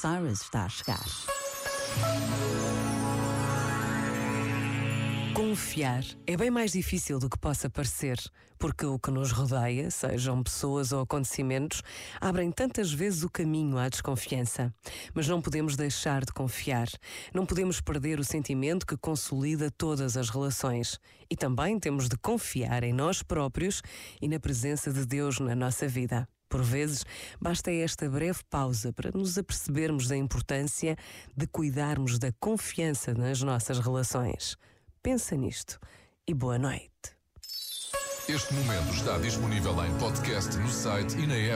Cyrus está a chegar. Confiar é bem mais difícil do que possa parecer, porque o que nos rodeia, sejam pessoas ou acontecimentos, abrem tantas vezes o caminho à desconfiança. Mas não podemos deixar de confiar. Não podemos perder o sentimento que consolida todas as relações. E também temos de confiar em nós próprios e na presença de Deus na nossa vida. Por vezes, basta esta breve pausa para nos apercebermos da importância de cuidarmos da confiança nas nossas relações. Pensa nisto e boa noite. Este momento está disponível em podcast no site e na app.